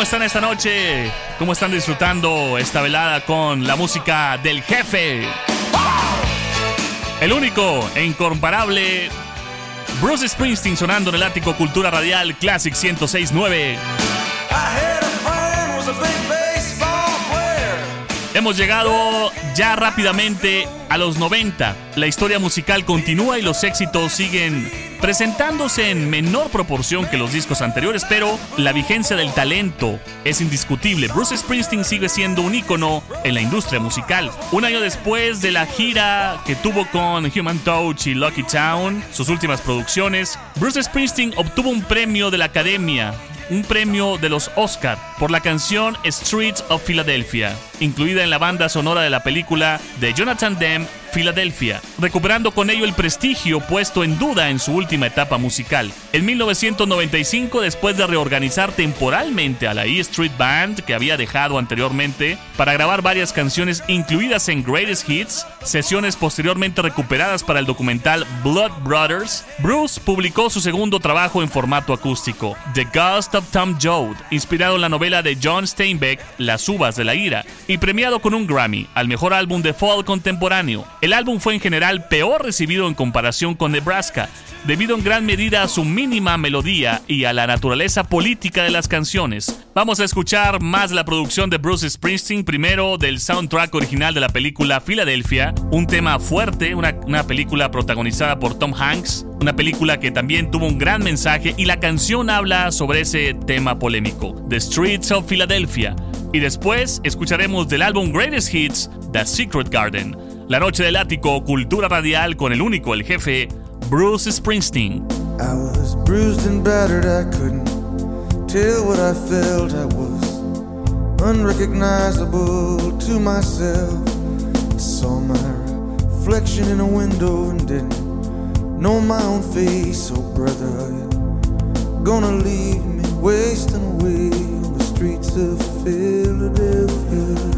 están esta noche? ¿Cómo están disfrutando esta velada con la música del jefe? El único e incomparable Bruce Springsteen sonando en el ático Cultura Radial Classic 1069. Hemos llegado ya rápidamente a los 90. La historia musical continúa y los éxitos siguen presentándose en menor proporción que los discos anteriores, pero la vigencia del talento es indiscutible. Bruce Springsteen sigue siendo un ícono en la industria musical. Un año después de la gira que tuvo con Human Touch y Lucky Town, sus últimas producciones, Bruce Springsteen obtuvo un premio de la Academia un premio de los Oscar por la canción Streets of Philadelphia, incluida en la banda sonora de la película de Jonathan Demme Philadelphia, recuperando con ello el prestigio puesto en duda en su última etapa musical. En 1995, después de reorganizar temporalmente a la E Street Band que había dejado anteriormente para grabar varias canciones incluidas en Greatest Hits, sesiones posteriormente recuperadas para el documental Blood Brothers, Bruce publicó su segundo trabajo en formato acústico, The Ghost of Tom Joad, inspirado en la novela de John Steinbeck, Las Uvas de la Ira, y premiado con un Grammy al mejor álbum de folk contemporáneo. Álbum fue en general peor recibido en comparación con Nebraska, debido en gran medida a su mínima melodía y a la naturaleza política de las canciones. Vamos a escuchar más la producción de Bruce Springsteen, primero del soundtrack original de la película Philadelphia, un tema fuerte, una, una película protagonizada por Tom Hanks, una película que también tuvo un gran mensaje y la canción habla sobre ese tema polémico, The Streets of Philadelphia. Y después escucharemos del álbum Greatest Hits, The Secret Garden. La noche del ático, cultura radial con el único, el jefe, Bruce Springsteen. I was bruised and battered, I couldn't tell what I felt. I was unrecognizable to myself. I saw my reflection in a window and didn't know my own face. Oh, brother, gonna leave me wasting away on the streets of Philadelphia?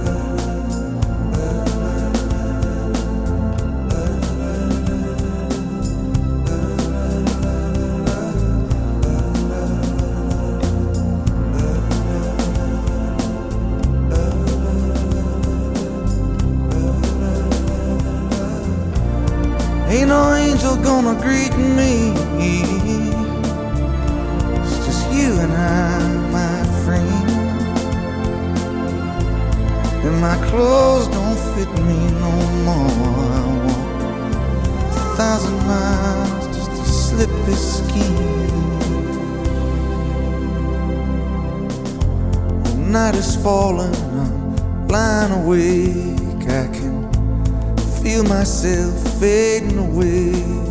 Gonna greet me. It's just you and I, my friend. And my clothes don't fit me no more. I walk a thousand miles just to slip this skin. Night is falling, I'm lying awake. I can feel myself fading away.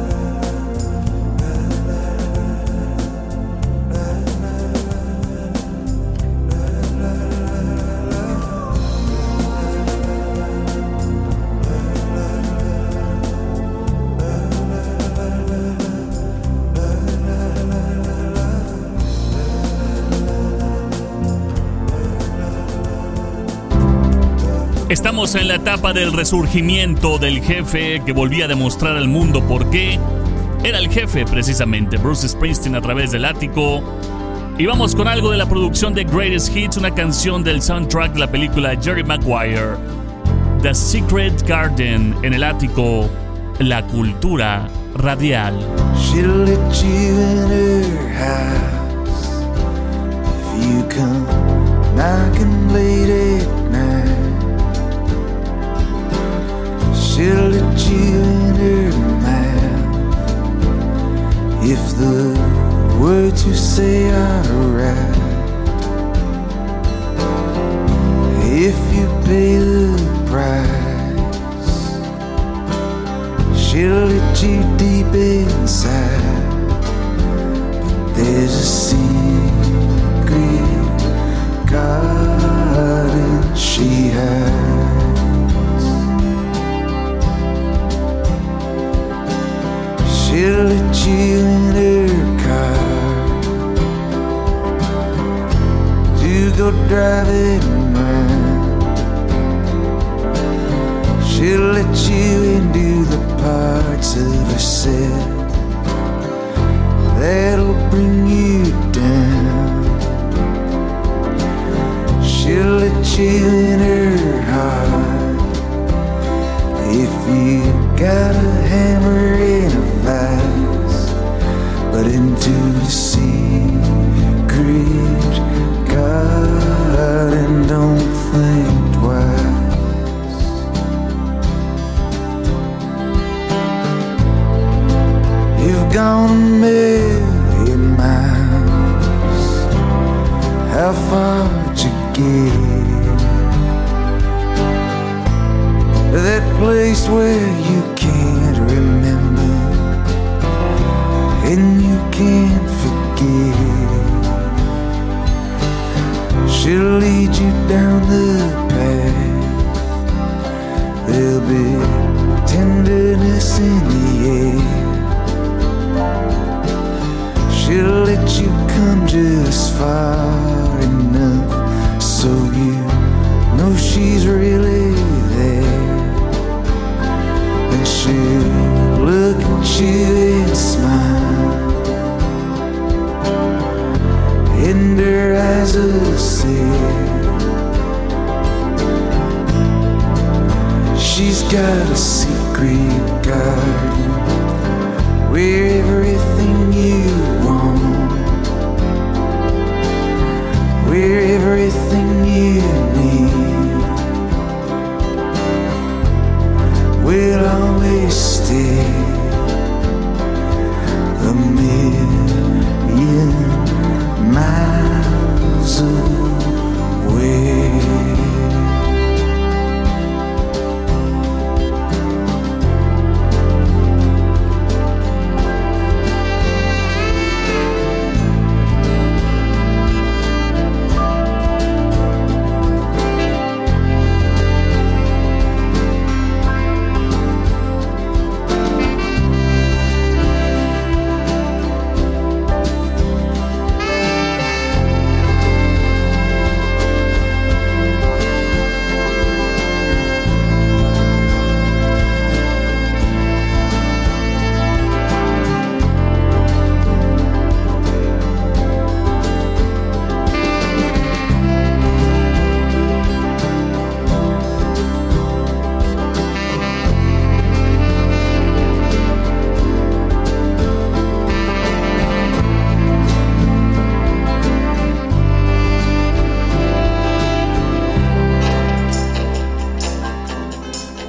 En la etapa del resurgimiento del jefe que volvía a demostrar al mundo por qué era el jefe precisamente, Bruce Springsteen a través del ático. Y vamos con algo de la producción de Greatest Hits, una canción del soundtrack de la película Jerry Maguire, The Secret Garden en el ático, la cultura radial. she'll let you in her mouth if the words you say are right. If you pay the price, she'll let you deep inside. But there's a secret garden she has. She'll let you in her car to go driving around. She'll let you into the parts of herself that'll bring you down. She'll let you in her heart if you got a hammer but into the secret garden, don't think twice. You've gone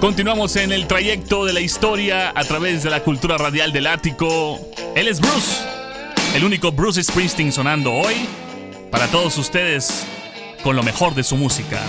Continuamos en el trayecto de la historia a través de la cultura radial del ático. Él es Bruce, el único Bruce Springsteen sonando hoy para todos ustedes con lo mejor de su música.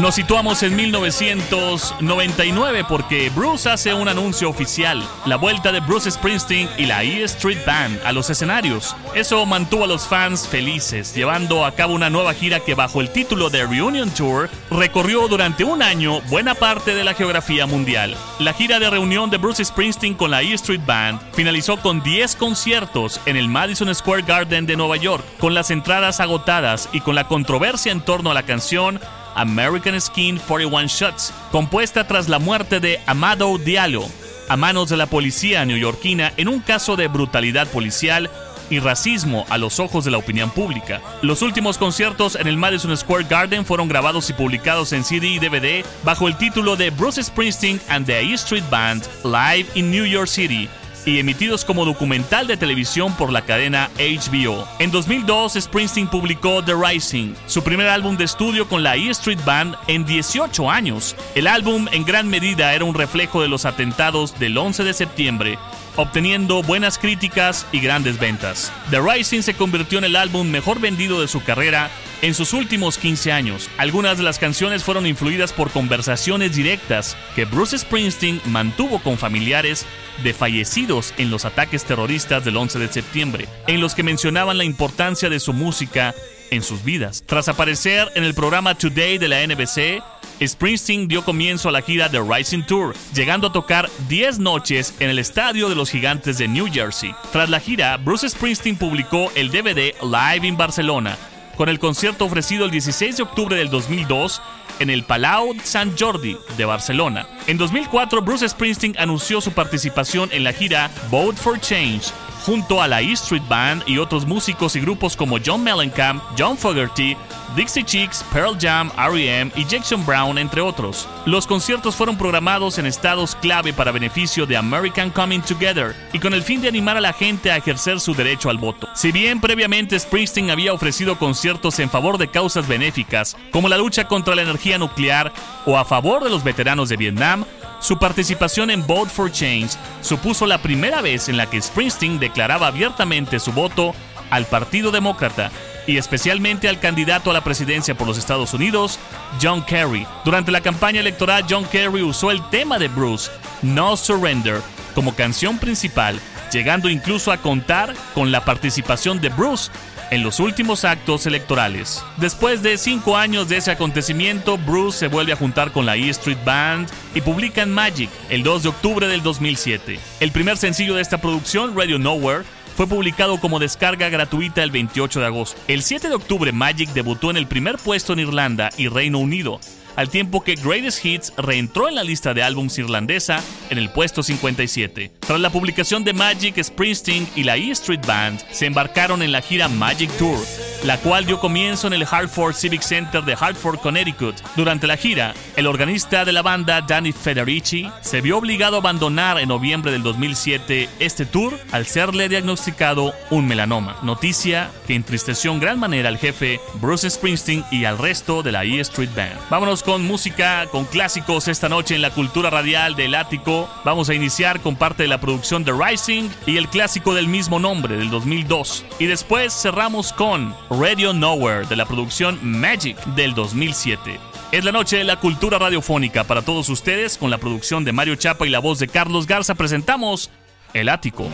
Nos situamos en 1999 porque Bruce hace un anuncio oficial, la vuelta de Bruce Springsteen y la E Street Band a los escenarios. Eso mantuvo a los fans felices, llevando a cabo una nueva gira que bajo el título de Reunion Tour recorrió durante un año buena parte de la geografía mundial. La gira de reunión de Bruce Springsteen con la E Street Band finalizó con 10 conciertos en el Madison Square Garden de Nueva York, con las entradas agotadas y con la controversia en torno a la canción American Skin 41 Shots, compuesta tras la muerte de Amado Diallo a manos de la policía neoyorquina en un caso de brutalidad policial y racismo a los ojos de la opinión pública. Los últimos conciertos en el Madison Square Garden fueron grabados y publicados en CD y DVD bajo el título de Bruce Springsteen and the E Street Band Live in New York City y emitidos como documental de televisión por la cadena HBO. En 2002, Springsteen publicó The Rising, su primer álbum de estudio con la E Street Band en 18 años. El álbum en gran medida era un reflejo de los atentados del 11 de septiembre obteniendo buenas críticas y grandes ventas. The Rising se convirtió en el álbum mejor vendido de su carrera en sus últimos 15 años. Algunas de las canciones fueron influidas por conversaciones directas que Bruce Springsteen mantuvo con familiares de fallecidos en los ataques terroristas del 11 de septiembre, en los que mencionaban la importancia de su música en sus vidas. Tras aparecer en el programa Today de la NBC, Springsteen dio comienzo a la gira The Rising Tour, llegando a tocar 10 noches en el Estadio de los Gigantes de New Jersey. Tras la gira, Bruce Springsteen publicó el DVD Live in Barcelona, con el concierto ofrecido el 16 de octubre del 2002 en el Palau Sant Jordi de Barcelona. En 2004, Bruce Springsteen anunció su participación en la gira Vote for Change, junto a la E Street Band y otros músicos y grupos como John Mellencamp, John Fogerty, Dixie Chicks, Pearl Jam, R.E.M. y Jackson Brown, entre otros. Los conciertos fueron programados en estados clave para beneficio de American Coming Together y con el fin de animar a la gente a ejercer su derecho al voto. Si bien previamente Springsteen había ofrecido conciertos en favor de causas benéficas, como la lucha contra la energía nuclear o a favor de los veteranos de Vietnam, su participación en Vote for Change supuso la primera vez en la que Springsteen declaraba abiertamente su voto al Partido Demócrata y especialmente al candidato a la presidencia por los Estados Unidos, John Kerry. Durante la campaña electoral, John Kerry usó el tema de Bruce, No Surrender, como canción principal, llegando incluso a contar con la participación de Bruce en los últimos actos electorales. Después de cinco años de ese acontecimiento, Bruce se vuelve a juntar con la E Street Band y publican Magic el 2 de octubre del 2007. El primer sencillo de esta producción, Radio Nowhere, fue publicado como descarga gratuita el 28 de agosto. El 7 de octubre, Magic debutó en el primer puesto en Irlanda y Reino Unido, al tiempo que Greatest Hits reentró en la lista de álbums irlandesa en el puesto 57. Tras la publicación de Magic, Springsteen y la E Street Band se embarcaron en la gira Magic Tour, la cual dio comienzo en el Hartford Civic Center de Hartford, Connecticut. Durante la gira, el organista de la banda, Danny Federici, se vio obligado a abandonar en noviembre del 2007 este tour al serle diagnosticado un melanoma, noticia que entristeció en gran manera al jefe Bruce Springsteen y al resto de la E Street Band. Vámonos con música, con clásicos esta noche en la cultura radial del ático. Vamos a iniciar con parte de la producción The Rising y el clásico del mismo nombre del 2002. Y después cerramos con Radio Nowhere de la producción Magic del 2007. Es la noche de la cultura radiofónica para todos ustedes con la producción de Mario Chapa y la voz de Carlos Garza presentamos El Ático.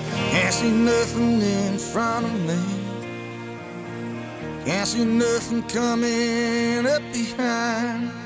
Can't see nothing coming up behind.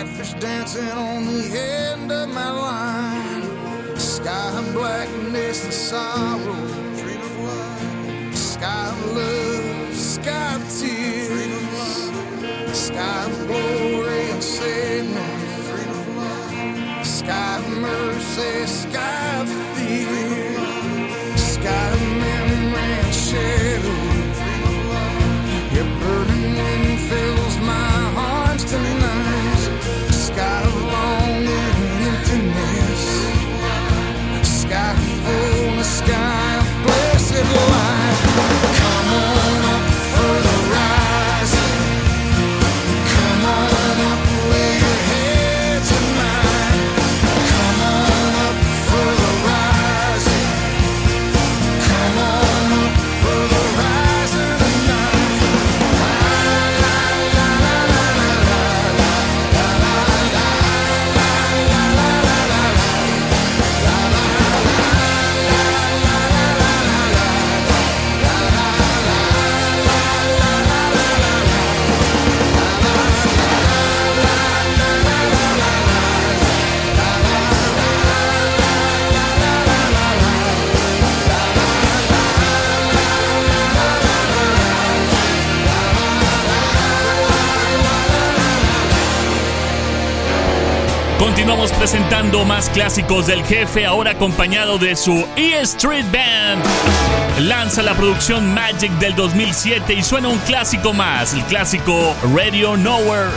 Catfish dancing on the end of my line. Sky of blackness and sorrow. Dream of love. Sky of love. Sky of tears. Sky of. Continuamos presentando más clásicos del jefe, ahora acompañado de su E Street Band. Lanza la producción Magic del 2007 y suena un clásico más, el clásico Radio Nowhere.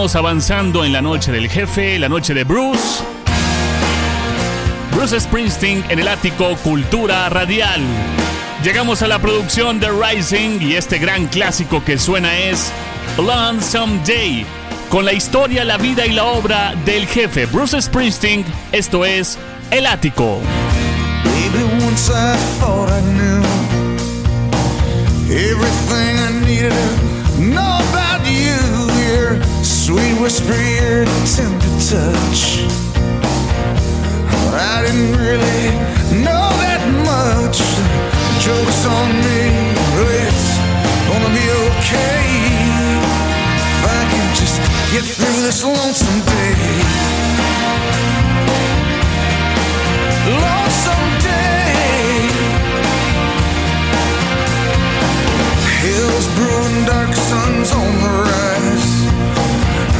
Avanzando en la noche del jefe, la noche de Bruce. Bruce Springsteen en el ático Cultura Radial. Llegamos a la producción de Rising y este gran clásico que suena es Lonesome Day. Con la historia, la vida y la obra del jefe Bruce Springsteen, esto es El Ático. Baby, once I thought I knew everything I needed to sweet whisper, your tender touch. But I didn't really know that much. Joke's on me, but it's gonna be okay. If I can just get through this lonesome day. Lonesome day. Hills brewing, dark suns on the rise.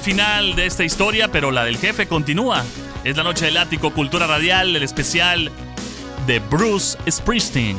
al final de esta historia, pero la del jefe continúa. Es la noche del ático Cultura Radial, el especial de Bruce Springsteen.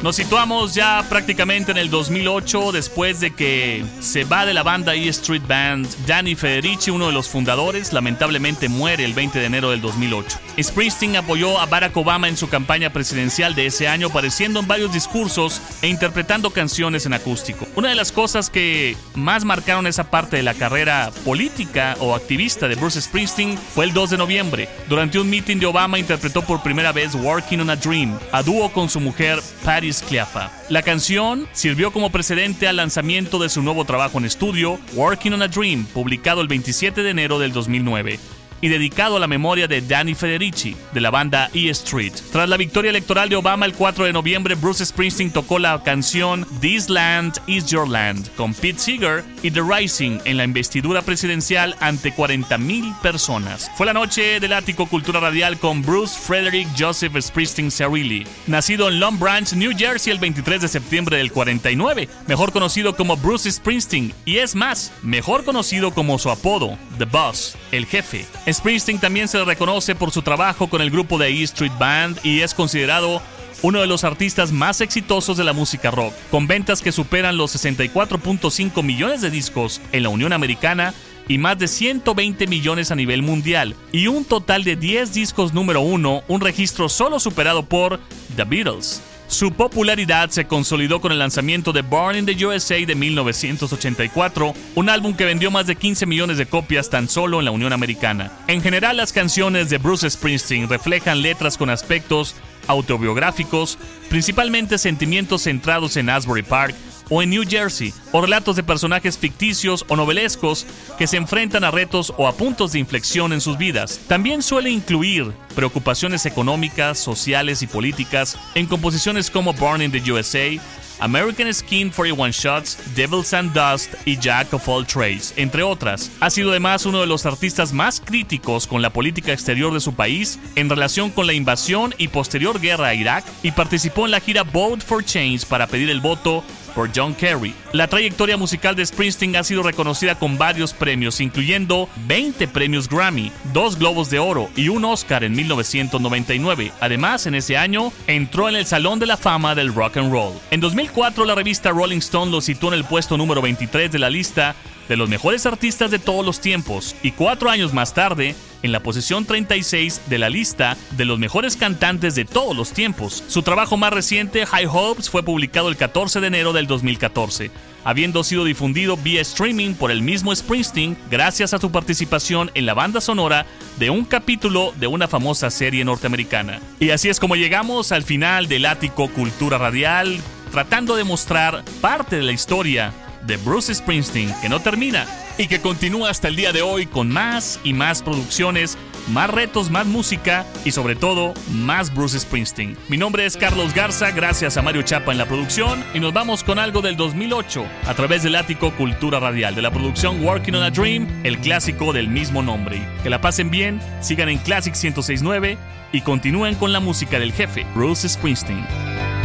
Nos situamos ya prácticamente en el 2008 después de que se va de la banda E Street Band. Danny Federici, uno de los fundadores, lamentablemente muere el 20 de enero del 2008. Springsteen apoyó a Barack Obama en su campaña presidencial de ese año, apareciendo en varios discursos e interpretando canciones en acústico. Una de las cosas que más marcaron esa parte de la carrera política o activista de Bruce Springsteen fue el 2 de noviembre. Durante un meeting de Obama interpretó por primera vez Working on a Dream, a dúo con su mujer Patti Sciaffa. La canción sirvió como precedente al lanzamiento de su nuevo trabajo en estudio, Working on a Dream, publicado el 27 de enero del 2009. Y dedicado a la memoria de Danny Federici, de la banda E Street. Tras la victoria electoral de Obama el 4 de noviembre, Bruce Springsteen tocó la canción This Land Is Your Land con Pete Seeger y The Rising en la investidura presidencial ante 40.000 personas. Fue la noche del ático Cultura Radial con Bruce Frederick Joseph Springsteen Cerilli, nacido en Long Branch, New Jersey el 23 de septiembre del 49, mejor conocido como Bruce Springsteen y es más, mejor conocido como su apodo, The Boss, el jefe. Springsteen también se le reconoce por su trabajo con el grupo de E Street Band y es considerado uno de los artistas más exitosos de la música rock, con ventas que superan los 64.5 millones de discos en la Unión Americana y más de 120 millones a nivel mundial, y un total de 10 discos número uno, un registro solo superado por The Beatles. Su popularidad se consolidó con el lanzamiento de Born in the USA de 1984, un álbum que vendió más de 15 millones de copias tan solo en la Unión Americana. En general, las canciones de Bruce Springsteen reflejan letras con aspectos autobiográficos, principalmente sentimientos centrados en Asbury Park o en New Jersey, o relatos de personajes ficticios o novelescos que se enfrentan a retos o a puntos de inflexión en sus vidas. También suele incluir preocupaciones económicas, sociales y políticas en composiciones como Born in the USA, American Skin 41 Shots, Devils and Dust y Jack of All Trades, entre otras. Ha sido además uno de los artistas más críticos con la política exterior de su país en relación con la invasión y posterior guerra a Irak y participó en la gira Vote for Change para pedir el voto por John Kerry. La trayectoria musical de Springsteen ha sido reconocida con varios premios, incluyendo 20 premios Grammy, dos Globos de Oro y un Oscar en 1999. Además, en ese año entró en el Salón de la Fama del Rock and Roll. En 2004, la revista Rolling Stone lo situó en el puesto número 23 de la lista de los mejores artistas de todos los tiempos, y cuatro años más tarde, en la posición 36 de la lista de los mejores cantantes de todos los tiempos. Su trabajo más reciente, High Hopes, fue publicado el 14 de enero del 2014, habiendo sido difundido vía streaming por el mismo Springsteen gracias a su participación en la banda sonora de un capítulo de una famosa serie norteamericana. Y así es como llegamos al final del ático Cultura Radial, tratando de mostrar parte de la historia de Bruce Springsteen que no termina y que continúa hasta el día de hoy con más y más producciones, más retos, más música y sobre todo más Bruce Springsteen. Mi nombre es Carlos Garza, gracias a Mario Chapa en la producción y nos vamos con algo del 2008 a través del ático Cultura Radial de la producción Working on a Dream, el clásico del mismo nombre. Que la pasen bien, sigan en Classic 1069 y continúen con la música del jefe, Bruce Springsteen.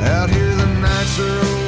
Out here the nights are